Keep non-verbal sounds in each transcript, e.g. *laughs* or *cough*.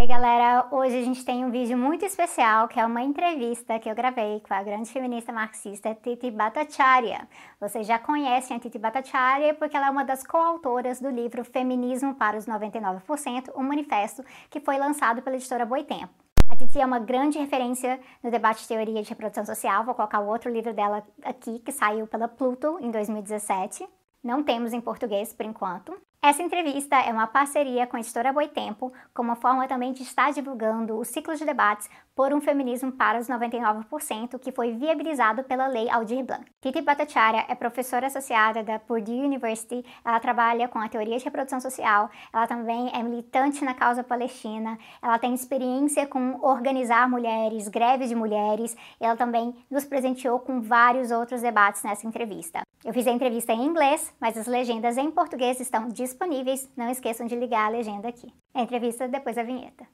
Ei galera, hoje a gente tem um vídeo muito especial que é uma entrevista que eu gravei com a grande feminista marxista Titi Bhattacharya. Vocês já conhecem a Titi Bhattacharya porque ela é uma das coautoras do livro Feminismo para os 99%, um manifesto que foi lançado pela editora Boitempo. A Titi é uma grande referência no debate de teoria de reprodução social, vou colocar o outro livro dela aqui, que saiu pela Pluto em 2017. Não temos em português por enquanto. Essa entrevista é uma parceria com a editora Boitempo, como forma também de estar divulgando o ciclo de debates por um feminismo para os 99%, que foi viabilizado pela Lei Aldir Blanc. Titi Bhattacharya é professora associada da Purdue University, ela trabalha com a teoria de reprodução social, ela também é militante na causa palestina, ela tem experiência com organizar mulheres, greves de mulheres, e ela também nos presenteou com vários outros debates nessa entrevista. Eu fiz a entrevista em inglês, mas as legendas em português estão disponíveis. Não esqueçam de ligar a legenda aqui. Entrevista depois da vinheta.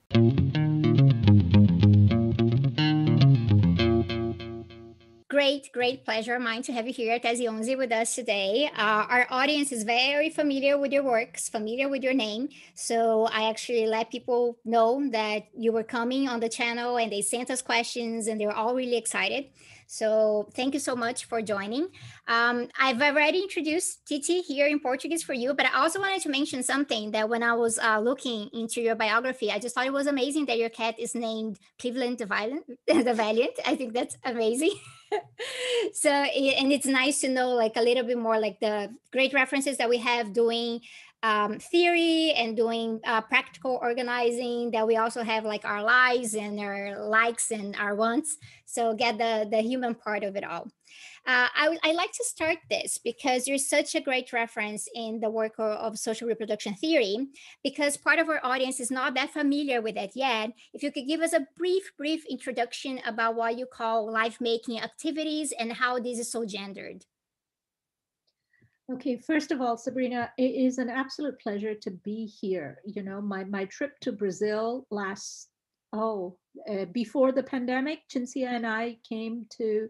Great, great pleasure of mine to have you here, Tesi Onze, with us today. Uh, our audience is very familiar with your works, familiar with your name. So I actually let people know that you were coming on the channel and they sent us questions and they were all really excited. So thank you so much for joining. Um, I've already introduced Tithi here in Portuguese for you, but I also wanted to mention something that when I was uh, looking into your biography, I just thought it was amazing that your cat is named Cleveland the Valiant. *laughs* the Valiant. I think that's amazing. *laughs* so, and it's nice to know like a little bit more like the great references that we have doing um, theory and doing uh, practical organizing that we also have like our lives and our likes and our wants. So get the the human part of it all. Uh, I, would I like to start this because you're such a great reference in the work of, of social reproduction theory because part of our audience is not that familiar with it yet. If you could give us a brief brief introduction about what you call life making activities and how this is so gendered Okay, first of all, Sabrina, it is an absolute pleasure to be here. You know, my my trip to Brazil last oh uh, before the pandemic, Cinzia and I came to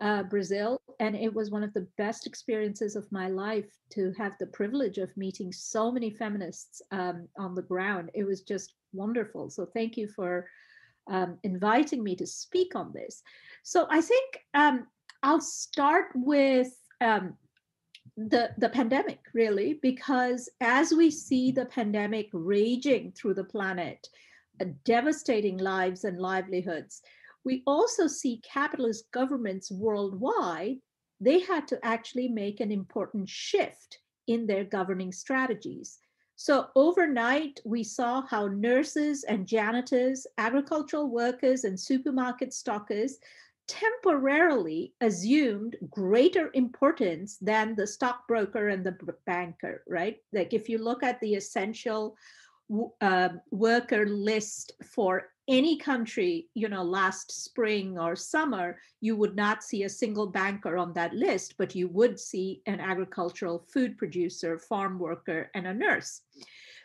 uh, Brazil, and it was one of the best experiences of my life to have the privilege of meeting so many feminists um, on the ground. It was just wonderful. So thank you for um, inviting me to speak on this. So I think um, I'll start with um, the the pandemic really because as we see the pandemic raging through the planet uh, devastating lives and livelihoods we also see capitalist governments worldwide they had to actually make an important shift in their governing strategies. So overnight we saw how nurses and janitors agricultural workers and supermarket stockers temporarily assumed greater importance than the stockbroker and the banker, right? Like if you look at the essential uh, worker list for any country, you know, last spring or summer, you would not see a single banker on that list, but you would see an agricultural food producer, farm worker, and a nurse.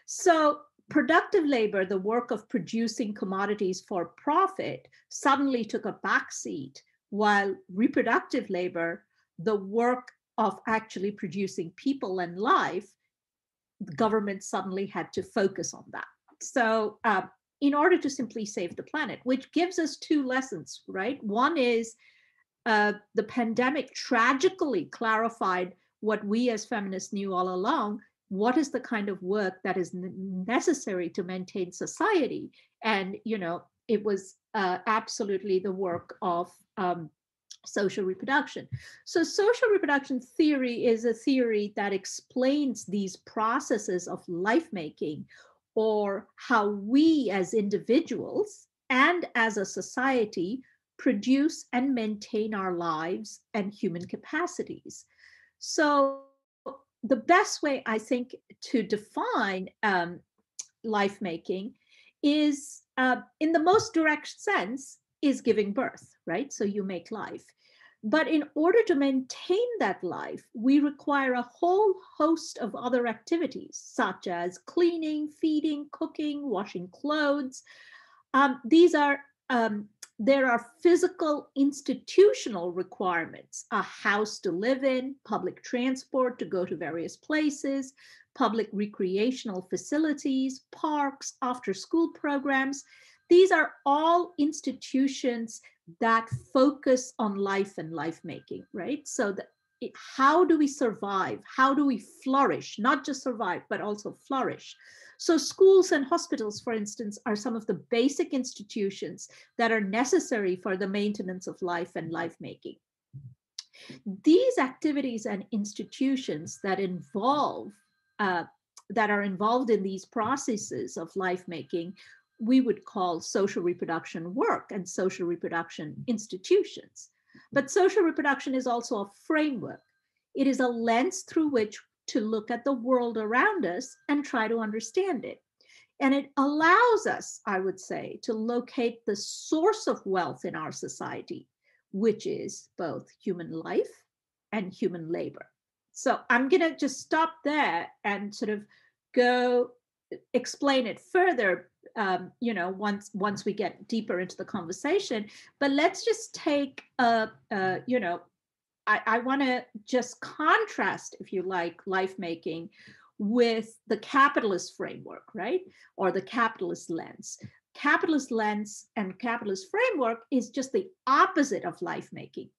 So productive labor, the work of producing commodities for profit, suddenly took a backseat, while reproductive labor, the work of actually producing people and life, the government suddenly had to focus on that. So, uh, in order to simply save the planet, which gives us two lessons, right? One is uh, the pandemic tragically clarified what we as feminists knew all along what is the kind of work that is necessary to maintain society? And you know it was uh, absolutely the work of um, social reproduction. So social reproduction theory is a theory that explains these processes of life making or how we as individuals and as a society produce and maintain our lives and human capacities. So the best way I think to define um, life making is uh, in the most direct sense is giving birth, right? So you make life. But in order to maintain that life, we require a whole host of other activities, such as cleaning, feeding, cooking, washing clothes. Um, these are um, there are physical institutional requirements a house to live in, public transport to go to various places, public recreational facilities, parks, after school programs. These are all institutions that focus on life and life making, right? So that it, how do we survive? How do we flourish? Not just survive, but also flourish. So schools and hospitals, for instance, are some of the basic institutions that are necessary for the maintenance of life and life making. These activities and institutions that involve uh, that are involved in these processes of life making we would call social reproduction work and social reproduction institutions. But social reproduction is also a framework. It is a lens through which to look at the world around us and try to understand it. And it allows us, I would say, to locate the source of wealth in our society, which is both human life and human labor. So I'm going to just stop there and sort of go explain it further um, you know once once we get deeper into the conversation but let's just take a, a you know i, I want to just contrast if you like life making with the capitalist framework right? Or the capitalist lens. Capitalist lens and capitalist framework is just the opposite of life making.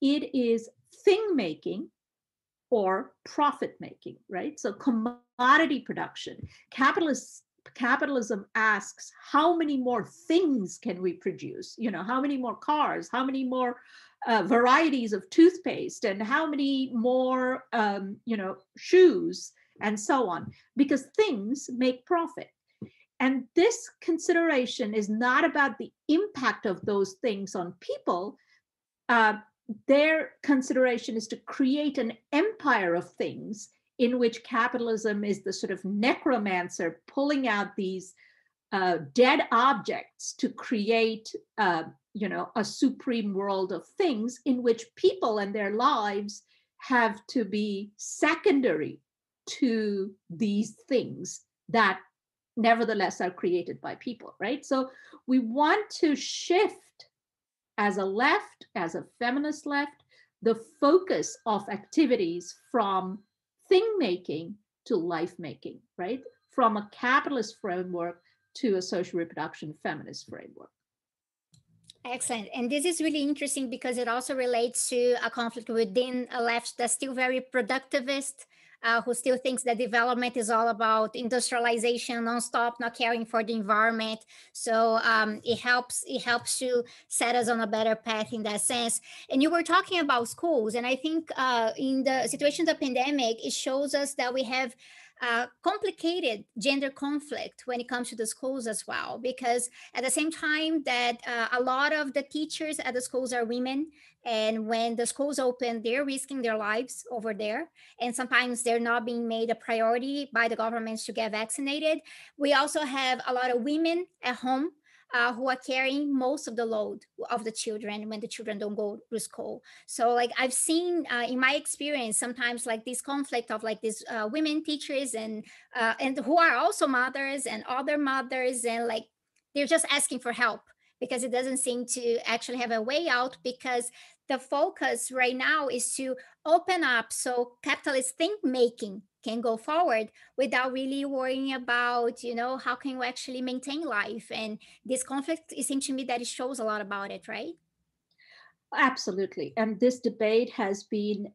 It is thing making or profit making right? So commodity production. Capitalists capitalism asks how many more things can we produce? You know how many more cars? How many more uh, varieties of toothpaste? And how many more um, you know shoes? And so on. Because things make profit. And this consideration is not about the impact of those things on people. Uh, their consideration is to create an empire of things in which capitalism is the sort of necromancer pulling out these uh, dead objects to create uh, you know a supreme world of things in which people and their lives have to be secondary to these things that nevertheless are created by people right? So we want to shift as a left as a feminist left the focus of activities from thing making to life making, right? From a capitalist framework to a social reproduction feminist framework. Excellent. And this is really interesting because it also relates to a conflict within a left that's still very productivist uh, who still thinks that development is all about industrialization nonstop, not caring for the environment. So um, it helps it helps to set us on a better path in that sense. And you were talking about schools, and I think uh, in the situation of the pandemic, it shows us that we have uh, complicated gender conflict when it comes to the schools as well because at the same time that uh, a lot of the teachers at the schools are women and when the schools open they're risking their lives over there and sometimes they're not being made a priority by the governments to get vaccinated. We also have a lot of women at home uh, who are carrying most of the load of the children when the children don't go to school. So like I've seen uh, in my experience, sometimes like this conflict of like these uh, women teachers and uh, and who are also mothers and other mothers and like they're just asking for help because it doesn't seem to actually have a way out because the focus right now is to open up so capitalist think making can go forward without really worrying about you know how can we actually maintain life? And this conflict it seems to me that it shows a lot about it right? Absolutely. And this debate has been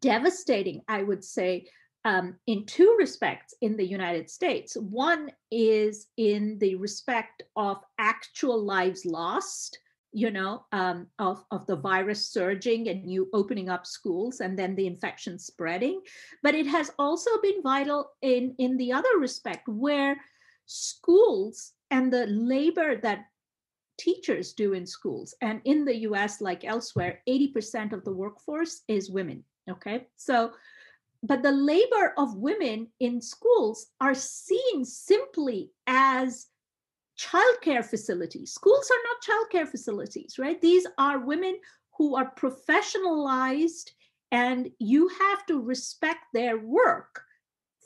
devastating i would say um, in two respects in the united states. One is in the respect of actual lives lost you know, um, of, of the virus surging and you opening up schools and then the infection spreading. But it has also been vital in, in the other respect where schools and the labor that teachers do in schools and in the US, like elsewhere, 80% of the workforce is women. Okay. So, but the labor of women in schools are seen simply as childcare facilities. Schools are not childcare facilities, right? These are women who are professionalized, and you have to respect their work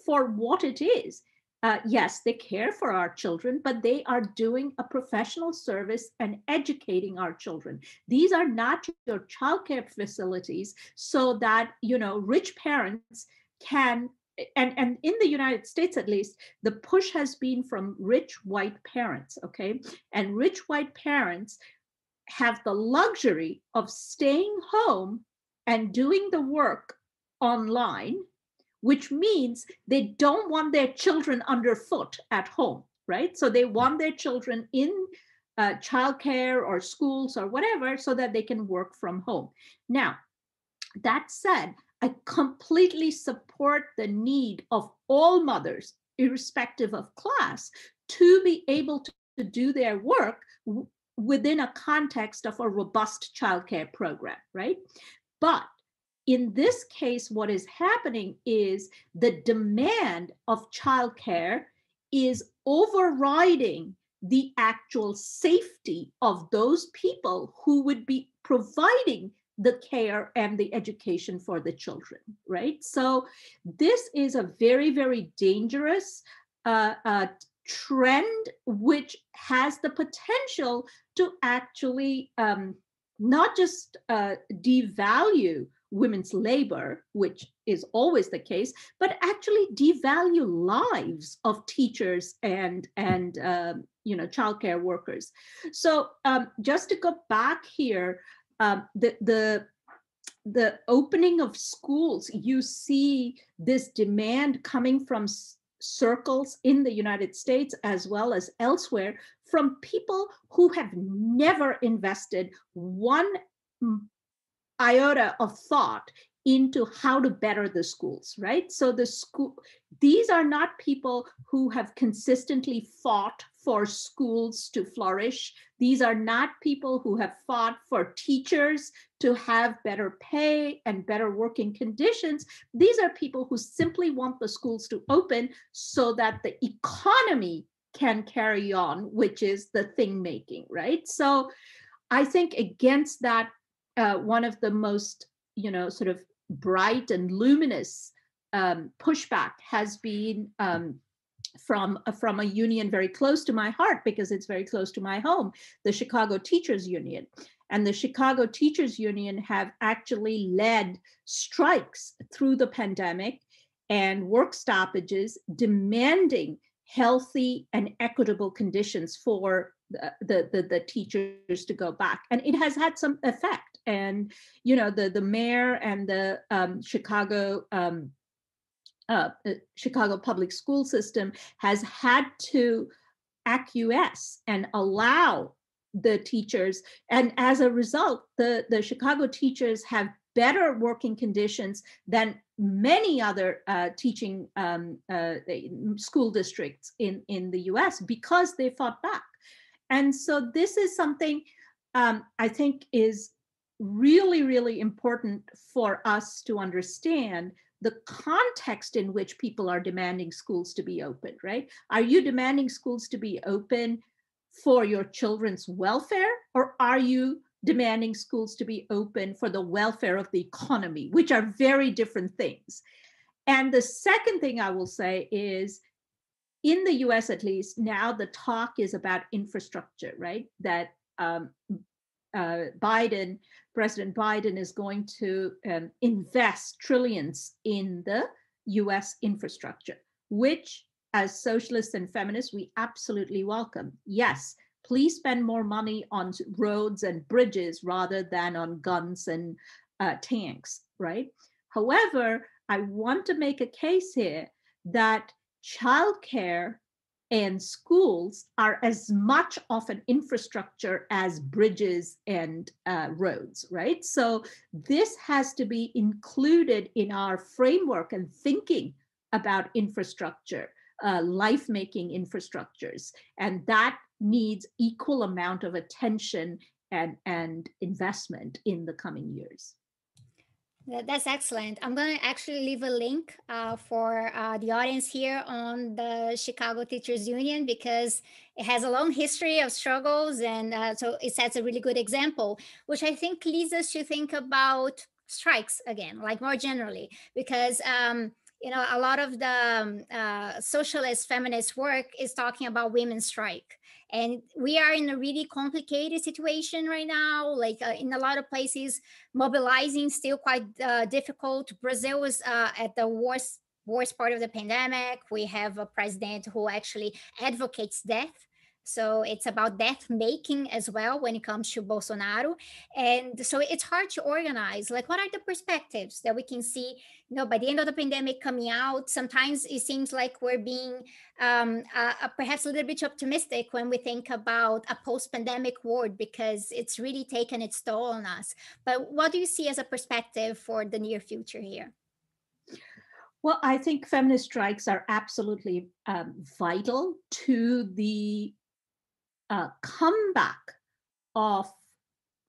for what it is. Uh, yes, they care for our children, but they are doing a professional service and educating our children. These are not your childcare facilities so that you know rich parents can and and in the united states at least the push has been from rich white parents okay? And rich white parents have the luxury of staying home and doing the work online which means they don't want their children underfoot at home right? So they want their children in uh, childcare or schools or whatever so that they can work from home. Now that said I completely support the need of all mothers, irrespective of class, to be able to, do their work within a context of a robust childcare program, right? But in this case, what is happening is the demand of childcare is overriding the actual safety of those people who would be providing the care and the education for the children, right? So this is a very, very dangerous uh, uh, trend, which has the potential to actually um, not just uh, devalue women's labor, which is always the case, but actually devalue lives of teachers and and um, you know childcare workers. So um, just to go back here, um, the the the opening of schools, you see this demand coming from circles in the United States as well as elsewhere from people who have never invested one iota of thought into how to better the schools, right? So the school, these are not people who have consistently fought for schools to flourish. These are not people who have fought for teachers to have better pay and better working conditions. These are people who simply want the schools to open so that the economy can carry on, which is the thing making, right? So I think against that, uh, one of the most, you know, sort of bright and luminous um, pushback has been um, from uh, from a union very close to my heart because it's very close to my home, the Chicago Teachers Union. And the Chicago Teachers Union have actually led strikes through the pandemic and work stoppages demanding healthy and equitable conditions for the, the, the, the, teachers to go back. And it has had some effect. And, you know, the, the mayor and the um, Chicago um, uh, Chicago public school system has had to acquiesce and allow the teachers. And as a result the the chicago teachers have better working conditions than many other uh, teaching um, uh, school districts in in the us because they fought back. And so this is something um, i think is really really important for us to understand the context in which people are demanding schools to be open, right? Are you demanding schools to be open for your children's welfare, or are you demanding schools to be open for the welfare of the economy, which are very different things? And the second thing I will say is in the US, at least, now the talk is about infrastructure, right? That um, uh, Biden, President Biden is going to um, invest trillions in the US infrastructure, which, as socialists and feminists, we absolutely welcome. Yes, please spend more money on roads and bridges rather than on guns and uh, tanks, right? However, I want to make a case here that childcare and schools are as much of an infrastructure as bridges and uh, roads, right? So this has to be included in our framework and thinking about infrastructure, uh, life-making infrastructures, and that needs equal amount of attention and, and investment in the coming years. That's excellent. I'm going to actually leave a link uh, for uh, the audience here on the Chicago Teachers Union because it has a long history of struggles. And uh, so it sets a really good example, which I think leads us to think about strikes again, like more generally, because. Um, you know, a lot of the um, uh, socialist feminist work is talking about women's strike. And we are in a really complicated situation right now like uh, in a lot of places mobilizing still quite uh, difficult. Brazil is uh, at the worst worst part of the pandemic. We have a president who actually advocates death so it's about death making as well when it comes to Bolsonaro. And so it's hard to organize. Like, what are the perspectives that we can see? You know, by the end of the pandemic coming out, sometimes it seems like we're being um, uh, uh, perhaps a little bit optimistic when we think about a post pandemic world because it's really taken its toll on us. But what do you see as a perspective for the near future here? Well, I think feminist strikes are absolutely um, vital to the uh, comeback of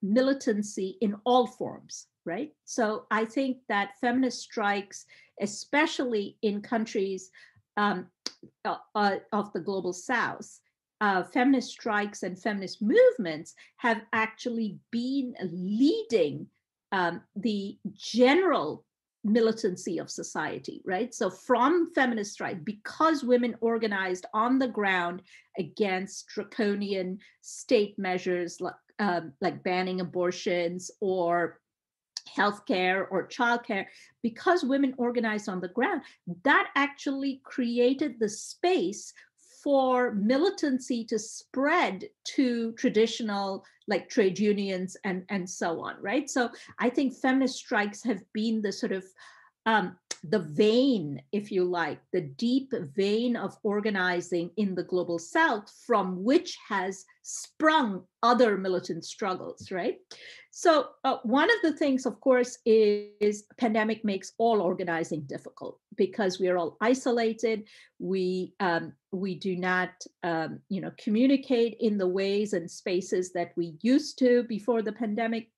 militancy in all forms, right? So I think that feminist strikes, especially in countries um, uh, uh, of the global south, uh, feminist strikes and feminist movements have actually been leading um, the general militancy of society, right? So from feminist strike, because women organized on the ground against draconian state measures like, um, like banning abortions or healthcare or childcare, because women organized on the ground, that actually created the space for militancy to spread to traditional like trade unions and and so on right? So i think feminist strikes have been the sort of um, the vein, if you like, the deep vein of organizing in the global south from which has sprung other militant struggles, right? So uh, one of the things, of course, is, pandemic makes all organizing difficult because we are all isolated. We um, we do not, um, you know, communicate in the ways and spaces that we used to before the pandemic.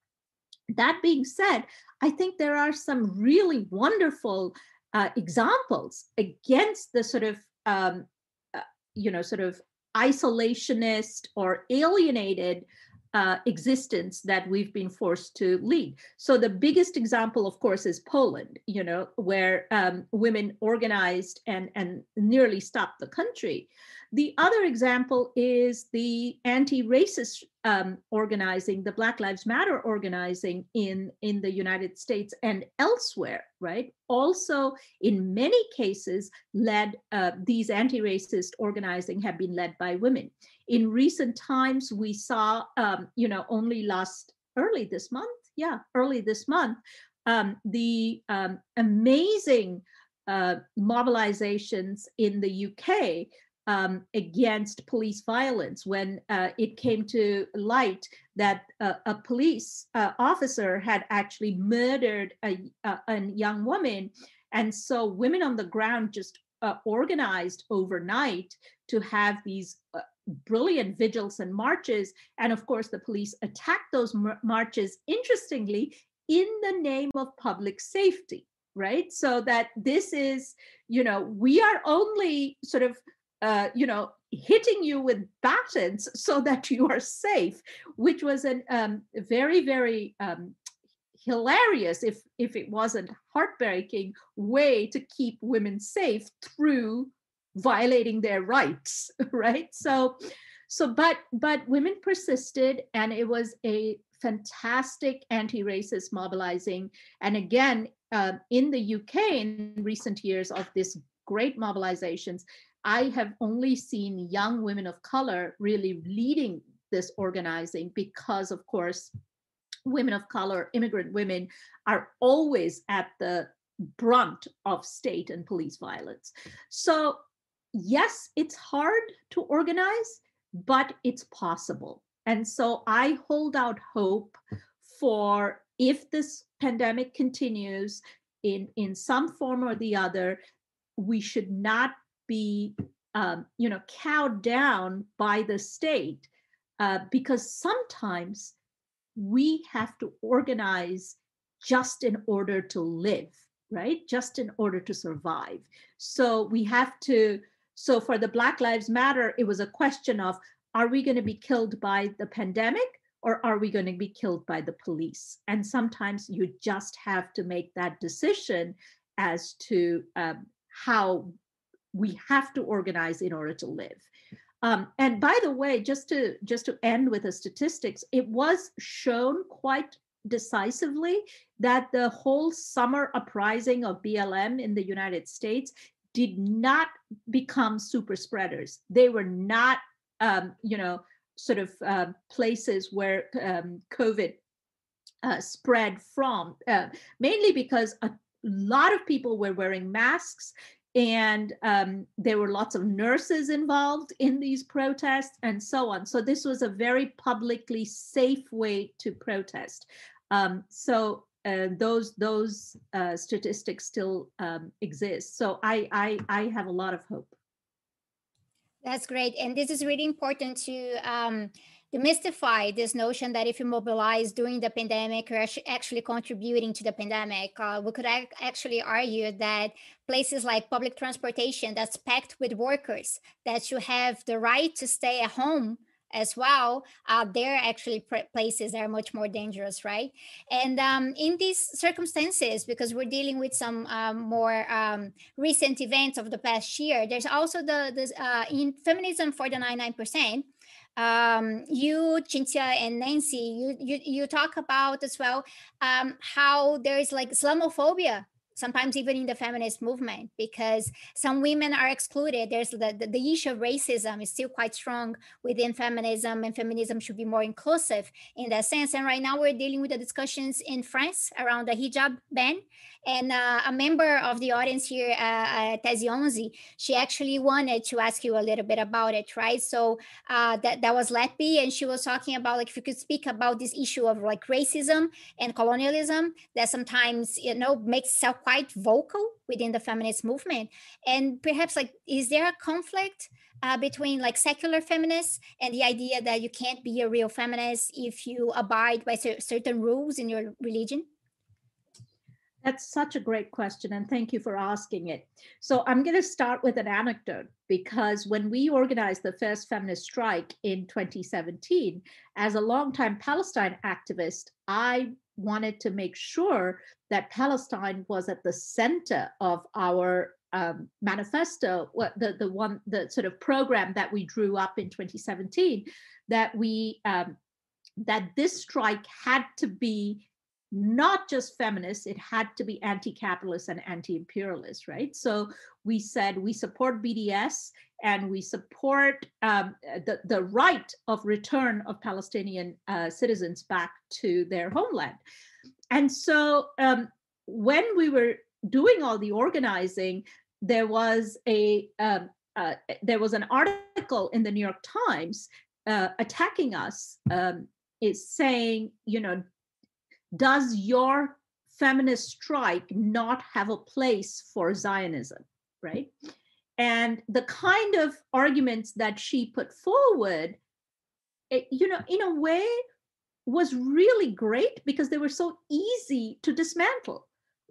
That being said, I think there are some really wonderful uh, examples against the sort of, um, uh, you know, sort of isolationist or alienated uh, existence that we've been forced to lead. So the biggest example, of course, is Poland. You know, where um, women organized and and nearly stopped the country. The other example is the anti-racist um, organizing, the Black Lives Matter organizing in, in the United States and elsewhere, right? Also, in many cases, led uh, these anti-racist organizing have been led by women. In recent times, we saw, um, you know, only last early this month, yeah, early this month, um, the um, amazing uh, mobilizations in the UK um, against police violence when uh, it came to light that uh, a police uh, officer had actually murdered a, a, a, young woman. And so women on the ground just uh, organized overnight to have these uh, brilliant vigils and marches. And of course, the police attacked those mar- marches, interestingly, in the name of public safety right so that this is you know we are only sort of uh, you know, hitting you with batons so that you are safe, which was a um, very, very um, hilarious, if if it wasn't heartbreaking, way to keep women safe through violating their rights, *laughs* right? So, so but but women persisted, and it was a fantastic anti-racist mobilizing. And again, uh, in the UK in recent years of this great mobilizations, I have only seen young women of color really leading this organizing because, of course, women of color, immigrant women, are always at the brunt of state and police violence. So, yes, it's hard to organize, but it's possible. And so I hold out hope for if this pandemic continues in, in some form or the other, we should not be um, you know cowed down by the state uh, because sometimes we have to organize just in order to live right? Just in order to survive. So we have to so for the black lives matter it was a question of are we going to be killed by the pandemic or are we going to be killed by the police? And sometimes you just have to make that decision as to um, how we have to organize in order to live. Um, and by the way, just to just to end with the statistics, it was shown quite decisively that the whole summer uprising of BLM in the United States did not become super spreaders. They were not, um, you know, sort of uh, places where um, COVID uh, spread from, uh, mainly because a lot of people were wearing masks and um, there were lots of nurses involved in these protests and so on. So this was a very publicly safe way to protest. Um, so uh, those those uh, statistics still um, exist. So I, I I have a lot of hope. That's great, and this is really important to um, demystify this notion that if you mobilize during the pandemic, you're actually contributing to the pandemic. Uh, we could actually argue that places like public transportation that's packed with workers, that you have the right to stay at home as well, uh, they're actually places that are much more dangerous, right? And um, in these circumstances, because we're dealing with some um, more um, recent events of the past year, there's also the, the uh, in feminism for the 99%, um, you, Cinzia, and Nancy, you, you you talk about as well um, how there's like Islamophobia sometimes even in the feminist movement because some women are excluded. There's the, the, the, issue of racism is still quite strong within feminism and feminism should be more inclusive in that sense. And right now we're dealing with the discussions in france around the hijab ban. And uh, a member of the audience here uh, Tesi Onze, she actually wanted to ask you a little bit about it right? So uh, that, that was Letby and she was talking about like if you could speak about this issue of like racism and colonialism that sometimes you know makes itself quite vocal within the feminist movement and perhaps like is there a conflict uh, between like secular feminists and the idea that you can't be a real feminist if you abide by cer- certain rules in your religion that's such a great question, and thank you for asking it. So, I'm going to start with an anecdote because when we organized the first feminist strike in 2017, as a longtime Palestine activist, I wanted to make sure that Palestine was at the center of our um, manifesto, the the one the sort of program that we drew up in 2017, that we um, that this strike had to be not just feminist, it had to be anti capitalist and anti imperialist, right? So we said we support BDS and we support um, the, the right of return of Palestinian uh, citizens back to their homeland. And so um, when we were doing all the organizing, there was a um, uh, there was an article in the New York Times uh, attacking us, um, is saying, you know, does your feminist strike not have a place for Zionism, right? And the kind of arguments that she put forward, it, you know, in a way was really great because they were so easy to dismantle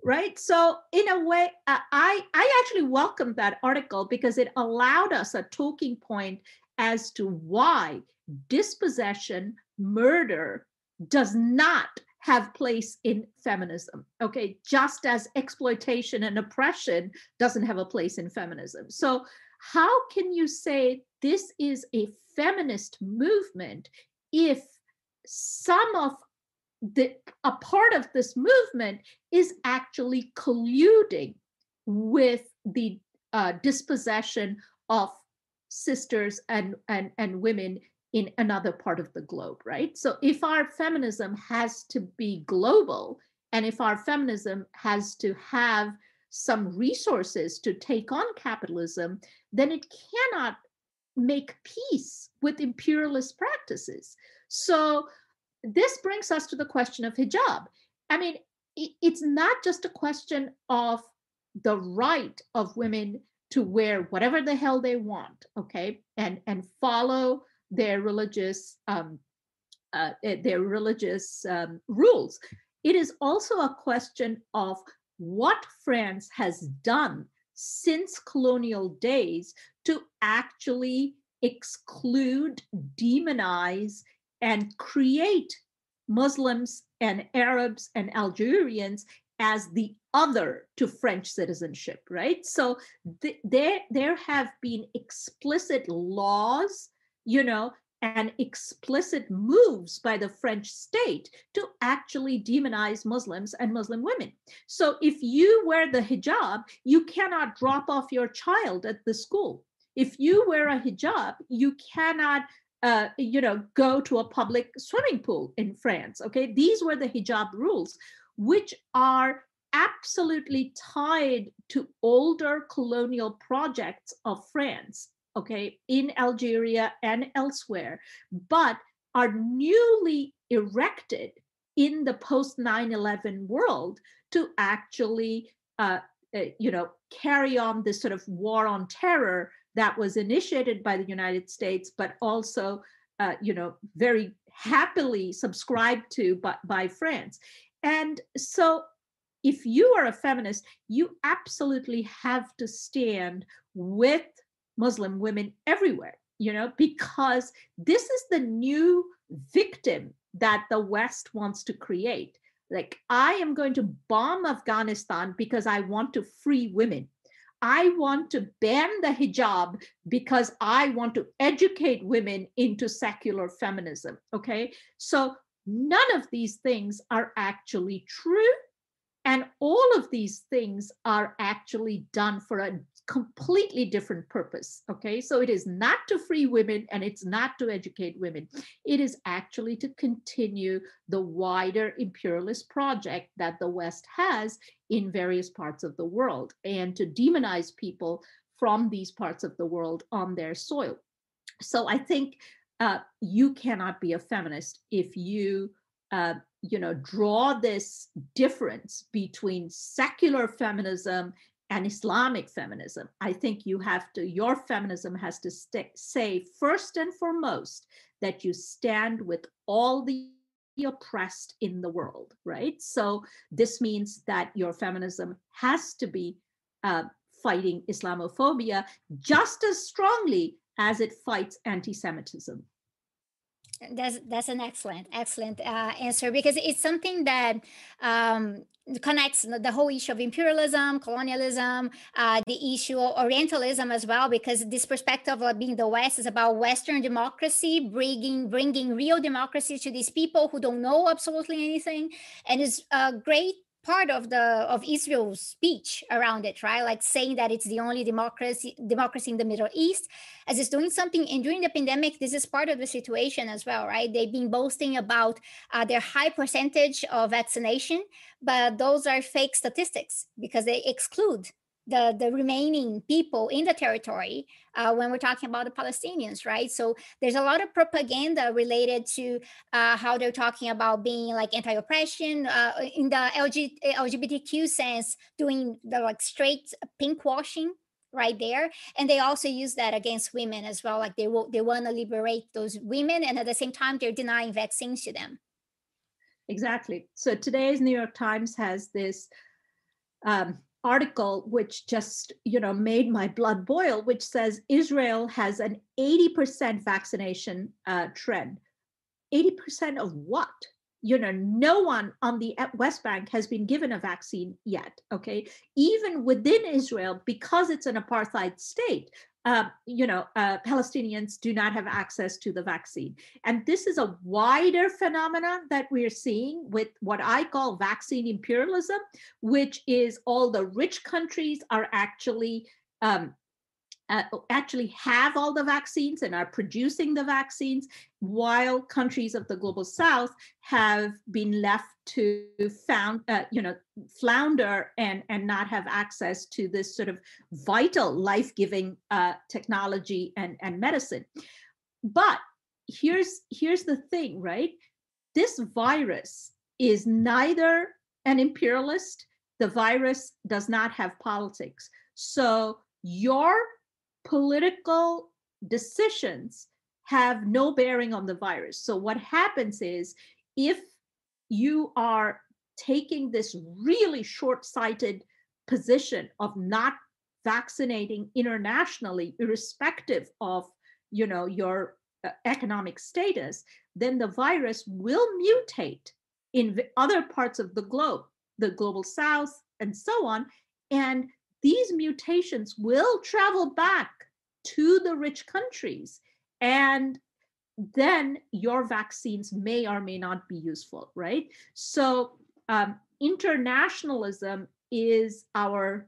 right so in a way uh, i i actually welcomed that article because it allowed us a talking point as to why dispossession murder does not have place in feminism. Okay just as exploitation and oppression doesn't have a place in feminism. So how can you say this is a feminist movement if some of the a part of this movement is actually colluding with the uh, dispossession of sisters and, and and women in another part of the globe, right? So if our feminism has to be global, and if our feminism has to have some resources to take on capitalism, then it cannot make peace with imperialist practices. So this brings us to the question of hijab. I mean, it's not just a question of the right of women to wear whatever the hell they want, okay, and and follow their religious um, uh, eh, their religious um, rules. It is also a question of what France has done since colonial days to actually exclude, demonize, and create Muslims and Arabs and Algerians as the other to French citizenship, right? So th- there, there have been explicit laws you know and explicit moves by the French state to actually demonize Muslims and Muslim women. So if you wear the hijab, you cannot drop off your child at the school. If you wear a hijab, you cannot uh, you know, go to a public swimming pool in France. Okay, these were the hijab rules, which are absolutely tied to older colonial projects of France okay, in Algeria and elsewhere, but are newly erected in the post 9-11 world to actually uh, uh, you know carry on this sort of war on terror that was initiated by the united states but also uh, you know very happily subscribed to by, by france. And so if you are a feminist you absolutely have to stand with Muslim women everywhere, you know, because this is the new victim that the West wants to create. Like, I am going to bomb Afghanistan because I want to free women. I want to ban the hijab because I want to educate women into secular feminism. Okay. So none of these things are actually true. And all of these things are actually done for a completely different purpose. Okay, so it is not to free women and it's not to educate women. It is actually to continue the wider imperialist project that the West has in various parts of the world and to demonize people from these parts of the world on their soil. So I think uh, you cannot be a feminist if you uh, you know draw this difference between secular feminism and Islamic feminism. I think you have to, your feminism has to say first and foremost that you stand with all the oppressed in the world, right? So this means that your feminism has to be uh, fighting Islamophobia just as strongly as it fights anti Semitism. That's that's an excellent excellent uh, answer because it's something that um, connects the whole issue of imperialism, colonialism, uh, the issue of Orientalism as well, because this perspective of being the West is about Western democracy, bringing bringing real democracy to these people who don't know absolutely anything, and it's great part of the of Israel's speech around it, right? Like saying that it's the only democracy democracy in the Middle East, as it's doing something. And during the pandemic, this is part of the situation as well, right? They've been boasting about uh, their high percentage of vaccination, but those are fake statistics because they exclude the, the remaining people in the territory uh, when we're talking about the Palestinians, right? So there's a lot of propaganda related to uh, how they're talking about being like anti-oppression uh, in the LG, LGBTQ sense, doing the like straight pink washing right there. And they also use that against women as well like they will they want to liberate those women and at the same time they're denying vaccines to them. Exactly. So today's new york times has this um, article which just you know made my blood boil which says israel has an 80% vaccination uh, trend. 80% of what? You know no one on the west bank has been given a vaccine yet okay? Even within israel because it's an apartheid state uh, you know, uh, Palestinians do not have access to the vaccine. And this is a wider phenomenon that we're seeing with what I call vaccine imperialism, which is all the rich countries are actually um, uh, actually have all the vaccines and are producing the vaccines, while countries of the global south have been left to found, uh, you know, flounder and and not have access to this sort of vital, life-giving uh, technology and and medicine. But here's here's the thing, right? This virus is neither an imperialist. The virus does not have politics. So your political decisions have no bearing on the virus. So, what happens is if you are taking this really short sighted position of not vaccinating internationally, irrespective of you know your uh, economic status, then the virus will mutate in other parts of the globe, the global south, and so on. And these mutations will travel back to the rich countries and then your vaccines may or may not be useful, right? So um, internationalism is our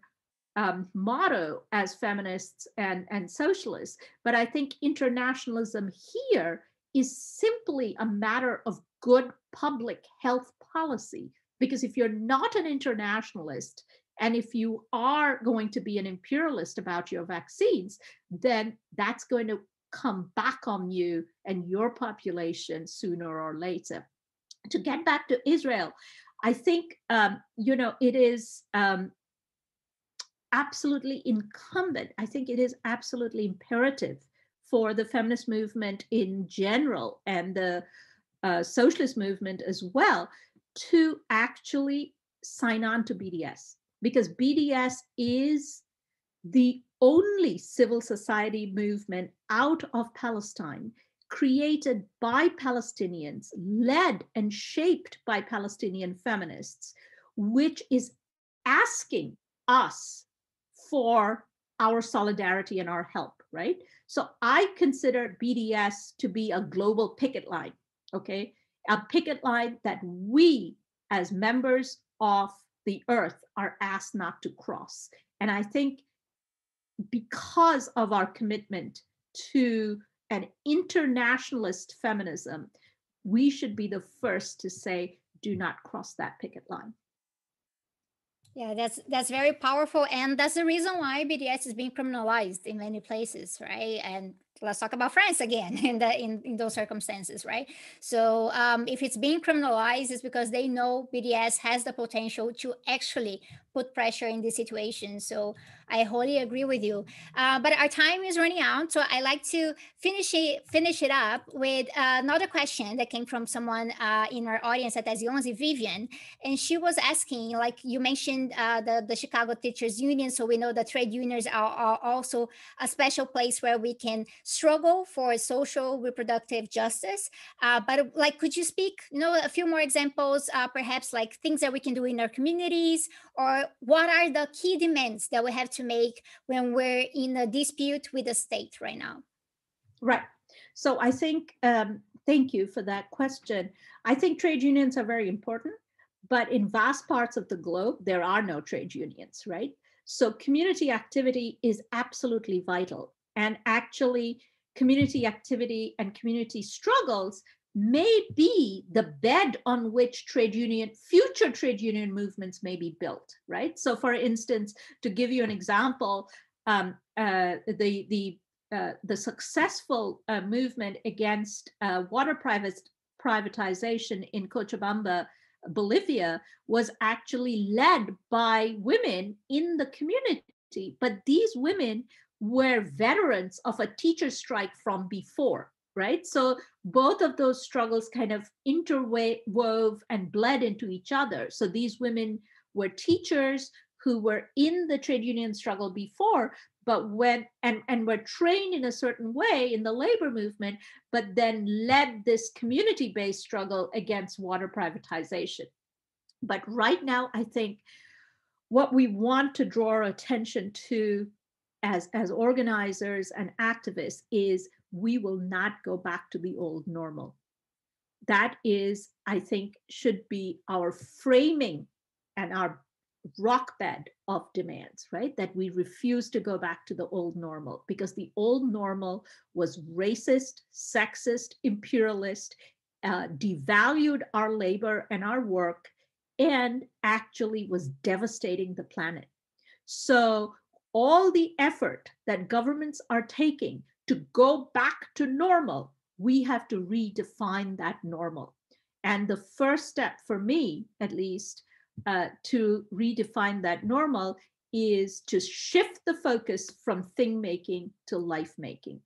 um, motto as feminists and, and socialists. But I think internationalism here is simply a matter of good public health policy. Because if you're not an internationalist, and if you are going to be an imperialist about your vaccines, then that's going to come back on you and your population sooner or later. To get back to Israel, I think um, you know it is um, absolutely incumbent. I think it is absolutely imperative for the feminist movement in general and the uh, socialist movement as well to actually sign on to BDS because BDS is the only civil society movement out of Palestine created by Palestinians, led and shaped by Palestinian feminists, which is asking us for our solidarity and our help, right? So I consider BDS to be a global picket line, okay? A picket line that we, as members of the earth, are asked not to cross. And I think because of our commitment to an internationalist feminism, we should be the first to say, do not cross that picket line. Yeah, that's that's very powerful, and that's the reason why BDS is being criminalized in many places, right? And let's talk about France again *laughs* in the in, in those circumstances, right? So um, if it's being criminalized, it's because they know BDS has the potential to actually put pressure in this situation. So I wholly agree with you. Uh, but our time is running out, so I like to finish it finish it up with uh, another question that came from someone uh, in our audience at 11, Vivian, and she was asking, like you mentioned, uh, the the Chicago Teachers Union, so we know the trade unions are, are also a special place where we can struggle for social reproductive justice. Uh, but like, could you speak, you know, a few more examples, uh, perhaps like things that we can do in our communities, or what are the key demands that we have to make when we're in a dispute with the state right now? Right. So I think, um, thank you for that question. I think trade unions are very important, but in vast parts of the globe, there are no trade unions, right? So community activity is absolutely vital. And actually, community activity and community struggles may be the bed on which trade union future trade union movements may be built right so for instance to give you an example um, uh, the the uh, the successful uh, movement against uh, water privatization in Cochabamba, Bolivia, was actually led by women in the community. But these women were veterans of a teacher strike from before right? So both of those struggles kind of interwove and bled into each other. So these women were teachers who were in the trade union struggle before, but when and and were trained in a certain way in the labor movement, but then led this community-based struggle against water privatization. But right now, I think what we want to draw attention to as as organizers and activists is we will not go back to the old normal. That is, I think, should be our framing and our rock bed of demands, right? That we refuse to go back to the old normal because the old normal was racist, sexist, imperialist, uh, devalued our labor and our work, and actually was devastating the planet. So, all the effort that governments are taking to go back to normal, we have to redefine that normal. And the first step for me, at least, uh, to redefine that normal is to shift the focus from thing making to life making.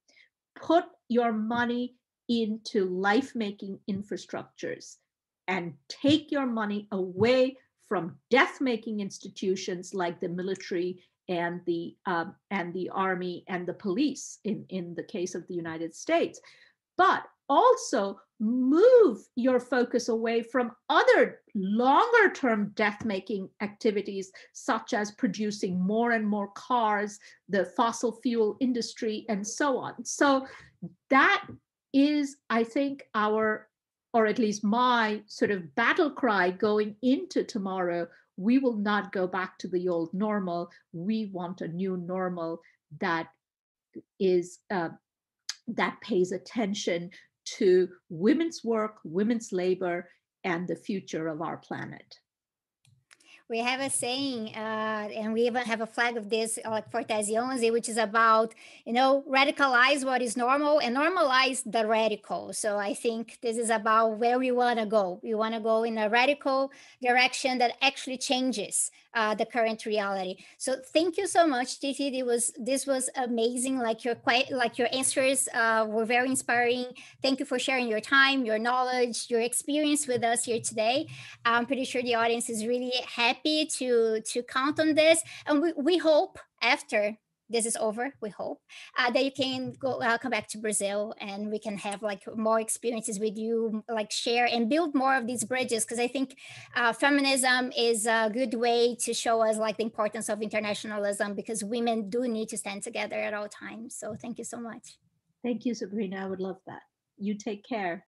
Put your money into life making infrastructures and take your money away from death making institutions like the military and the um, and the army and the police in in the case of the United States, but also move your focus away from other longer term death making activities such as producing more and more cars the fossil fuel industry and so on so that is, I think, our, or at least my sort of battle cry going into tomorrow. We will not go back to the old normal. We want a new normal that is uh, that pays attention to women's work, women's labor, and the future of our planet we have a saying, uh, and we even have a flag of this, like for Tese 11, which is about, you know, radicalize what is normal and normalize the radical. So I think this is about where we want to go. We want to go in a radical direction that actually changes uh, the current reality. So thank you so much, Tithi. It was this was amazing. Like your quite like your answers uh, were very inspiring. Thank you for sharing your time, your knowledge, your experience with us here today. I'm pretty sure the audience is really happy to to count on this, and we, we hope after this is over we hope uh, that you can go uh, come back to brazil and we can have like more experiences with you like share and build more of these bridges. Because i think uh, feminism is a good way to show us like the importance of internationalism because women do need to stand together at all times. So thank you so much. Thank you sabrina. I would love that. You take care